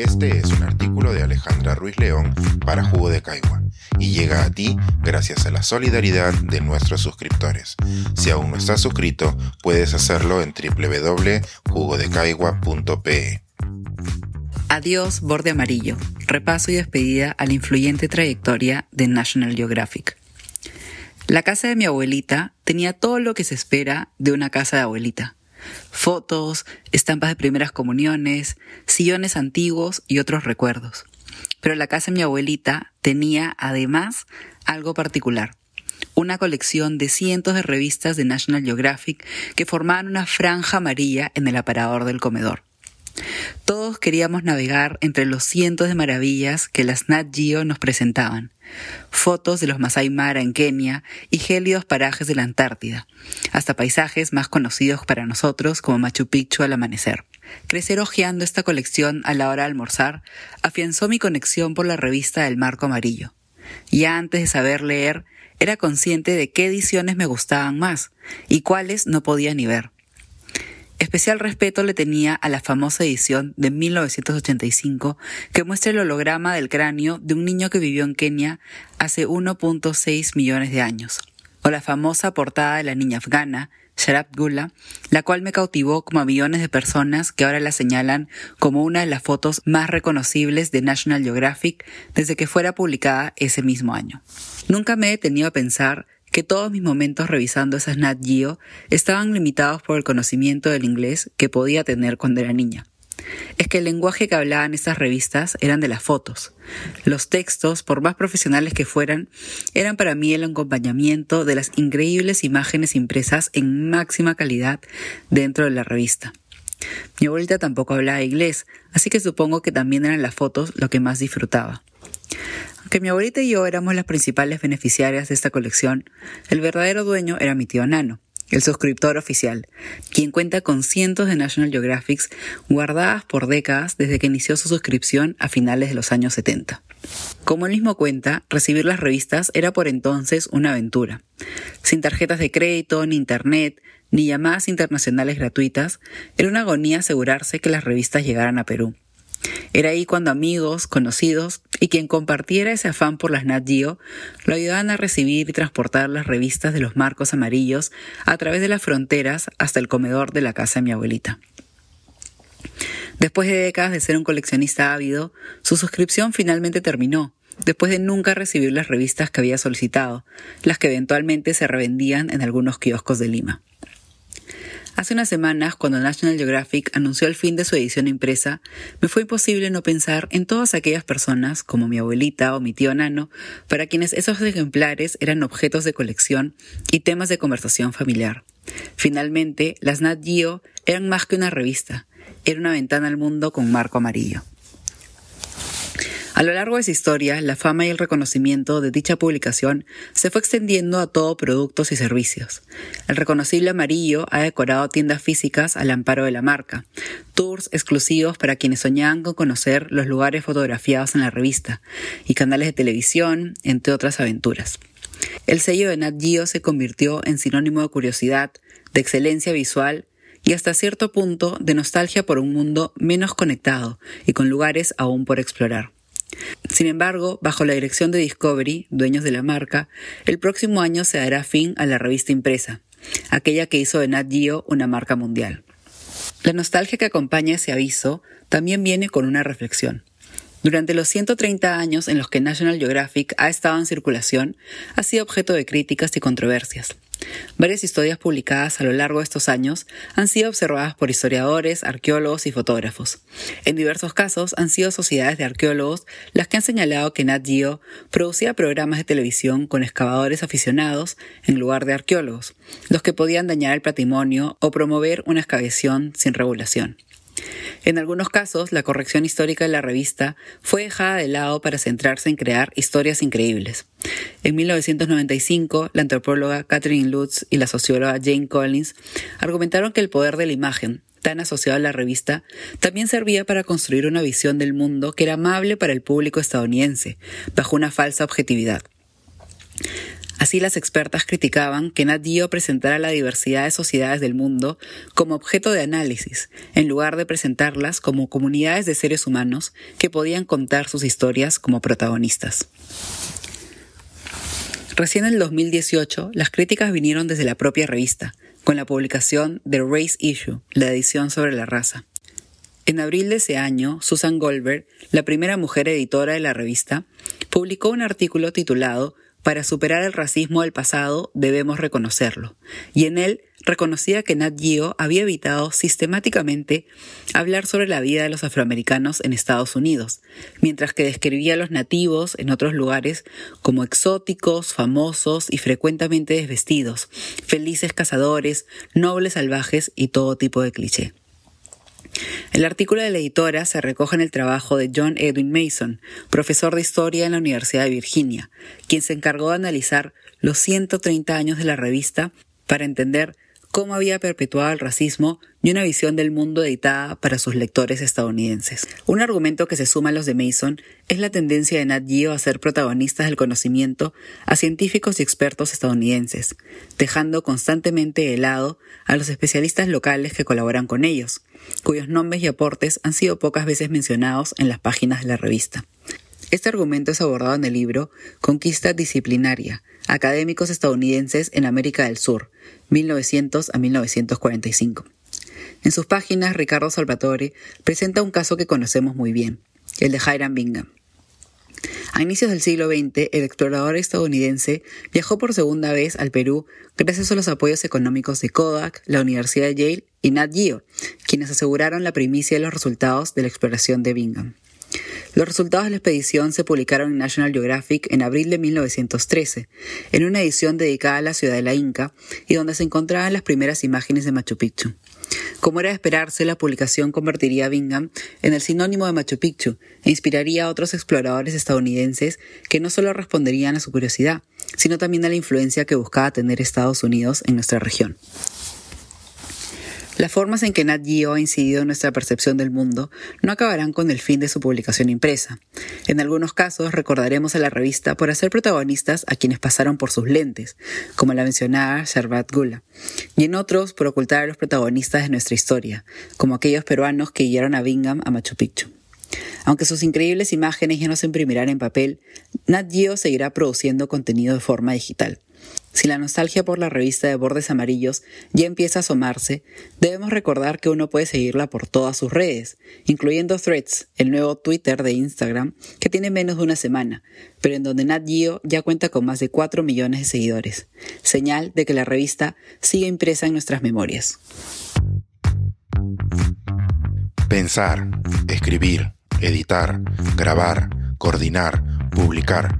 Este es un artículo de Alejandra Ruiz León para Jugo de Caigua y llega a ti gracias a la solidaridad de nuestros suscriptores. Si aún no estás suscrito, puedes hacerlo en www.jugodecaigua.pe. Adiós, borde amarillo. Repaso y despedida a la influyente trayectoria de National Geographic. La casa de mi abuelita tenía todo lo que se espera de una casa de abuelita fotos, estampas de primeras comuniones, sillones antiguos y otros recuerdos. Pero la casa de mi abuelita tenía además algo particular. Una colección de cientos de revistas de National Geographic que formaban una franja amarilla en el aparador del comedor. Todos queríamos navegar entre los cientos de maravillas que las Nat Geo nos presentaban. Fotos de los Masai Mara en Kenia y gélidos parajes de la Antártida, hasta paisajes más conocidos para nosotros como Machu Picchu al amanecer. Crecer hojeando esta colección a la hora de almorzar afianzó mi conexión por la revista del Marco Amarillo. Ya antes de saber leer, era consciente de qué ediciones me gustaban más y cuáles no podía ni ver. Especial respeto le tenía a la famosa edición de 1985 que muestra el holograma del cráneo de un niño que vivió en Kenia hace 1.6 millones de años, o la famosa portada de la niña afgana, Sharab Gula, la cual me cautivó como a millones de personas que ahora la señalan como una de las fotos más reconocibles de National Geographic desde que fuera publicada ese mismo año. Nunca me he detenido a pensar que todos mis momentos revisando esas Nat Geo estaban limitados por el conocimiento del inglés que podía tener cuando era niña. Es que el lenguaje que hablaban estas revistas eran de las fotos. Los textos, por más profesionales que fueran, eran para mí el acompañamiento de las increíbles imágenes impresas en máxima calidad dentro de la revista. Mi abuelita tampoco hablaba inglés, así que supongo que también eran las fotos lo que más disfrutaba. Aunque mi abuelita y yo éramos las principales beneficiarias de esta colección, el verdadero dueño era mi tío Nano, el suscriptor oficial, quien cuenta con cientos de National Geographics guardadas por décadas desde que inició su suscripción a finales de los años 70. Como él mismo cuenta, recibir las revistas era por entonces una aventura. Sin tarjetas de crédito, ni internet, ni llamadas internacionales gratuitas, era una agonía asegurarse que las revistas llegaran a Perú. Era ahí cuando amigos, conocidos y quien compartiera ese afán por las Nat Geo lo ayudaban a recibir y transportar las revistas de los marcos amarillos a través de las fronteras hasta el comedor de la casa de mi abuelita. Después de décadas de ser un coleccionista ávido, su suscripción finalmente terminó, después de nunca recibir las revistas que había solicitado, las que eventualmente se revendían en algunos kioscos de Lima. Hace unas semanas, cuando National Geographic anunció el fin de su edición impresa, me fue imposible no pensar en todas aquellas personas, como mi abuelita o mi tío Nano, para quienes esos ejemplares eran objetos de colección y temas de conversación familiar. Finalmente, las Nat Geo eran más que una revista, era una ventana al mundo con marco amarillo. A lo largo de su historia, la fama y el reconocimiento de dicha publicación se fue extendiendo a todo productos y servicios. El reconocible amarillo ha decorado tiendas físicas al amparo de la marca, tours exclusivos para quienes soñaban con conocer los lugares fotografiados en la revista, y canales de televisión, entre otras aventuras. El sello de Nat Geo se convirtió en sinónimo de curiosidad, de excelencia visual y hasta cierto punto de nostalgia por un mundo menos conectado y con lugares aún por explorar. Sin embargo, bajo la dirección de Discovery, dueños de la marca, el próximo año se dará fin a la revista impresa, aquella que hizo de Nat Geo una marca mundial. La nostalgia que acompaña ese aviso también viene con una reflexión. Durante los 130 años en los que National Geographic ha estado en circulación, ha sido objeto de críticas y controversias. Varias historias publicadas a lo largo de estos años han sido observadas por historiadores, arqueólogos y fotógrafos. En diversos casos han sido sociedades de arqueólogos las que han señalado que Nat Geo producía programas de televisión con excavadores aficionados en lugar de arqueólogos, los que podían dañar el patrimonio o promover una excavación sin regulación. En algunos casos, la corrección histórica de la revista fue dejada de lado para centrarse en crear historias increíbles. En 1995, la antropóloga Catherine Lutz y la socióloga Jane Collins argumentaron que el poder de la imagen, tan asociado a la revista, también servía para construir una visión del mundo que era amable para el público estadounidense, bajo una falsa objetividad. Así las expertas criticaban que Nat presentara la diversidad de sociedades del mundo como objeto de análisis, en lugar de presentarlas como comunidades de seres humanos que podían contar sus historias como protagonistas. Recién en el 2018, las críticas vinieron desde la propia revista, con la publicación de Race Issue, la edición sobre la raza. En abril de ese año, Susan Goldberg, la primera mujer editora de la revista, publicó un artículo titulado para superar el racismo del pasado debemos reconocerlo, y en él reconocía que Nat Geo había evitado sistemáticamente hablar sobre la vida de los afroamericanos en Estados Unidos, mientras que describía a los nativos en otros lugares como exóticos, famosos y frecuentemente desvestidos, felices cazadores, nobles salvajes y todo tipo de cliché. El artículo de la editora se recoge en el trabajo de John Edwin Mason, profesor de historia en la Universidad de Virginia, quien se encargó de analizar los 130 años de la revista para entender cómo había perpetuado el racismo y una visión del mundo editada para sus lectores estadounidenses. Un argumento que se suma a los de Mason es la tendencia de Nat Geo a ser protagonistas del conocimiento a científicos y expertos estadounidenses, dejando constantemente de lado a los especialistas locales que colaboran con ellos, cuyos nombres y aportes han sido pocas veces mencionados en las páginas de la revista. Este argumento es abordado en el libro Conquista Disciplinaria, Académicos estadounidenses en América del Sur, 1900 a 1945. En sus páginas, Ricardo Salvatore presenta un caso que conocemos muy bien, el de Hiram Bingham. A inicios del siglo XX, el explorador estadounidense viajó por segunda vez al Perú gracias a los apoyos económicos de Kodak, la Universidad de Yale y Nat Geo, quienes aseguraron la primicia de los resultados de la exploración de Bingham. Los resultados de la expedición se publicaron en National Geographic en abril de 1913, en una edición dedicada a la ciudad de la Inca y donde se encontraban las primeras imágenes de Machu Picchu. Como era de esperarse, la publicación convertiría a Bingham en el sinónimo de Machu Picchu e inspiraría a otros exploradores estadounidenses que no solo responderían a su curiosidad, sino también a la influencia que buscaba tener Estados Unidos en nuestra región. Las formas en que Nat Geo ha incidido en nuestra percepción del mundo no acabarán con el fin de su publicación impresa. En algunos casos recordaremos a la revista por hacer protagonistas a quienes pasaron por sus lentes, como la mencionada Sharbat Gula, y en otros por ocultar a los protagonistas de nuestra historia, como aquellos peruanos que guiaron a Bingham a Machu Picchu. Aunque sus increíbles imágenes ya no se imprimirán en papel, Nat Geo seguirá produciendo contenido de forma digital. Si la nostalgia por la revista de bordes amarillos ya empieza a asomarse, debemos recordar que uno puede seguirla por todas sus redes, incluyendo Threads, el nuevo Twitter de Instagram, que tiene menos de una semana, pero en donde Nat Geo ya cuenta con más de 4 millones de seguidores, señal de que la revista sigue impresa en nuestras memorias. Pensar, escribir, editar, grabar, coordinar, publicar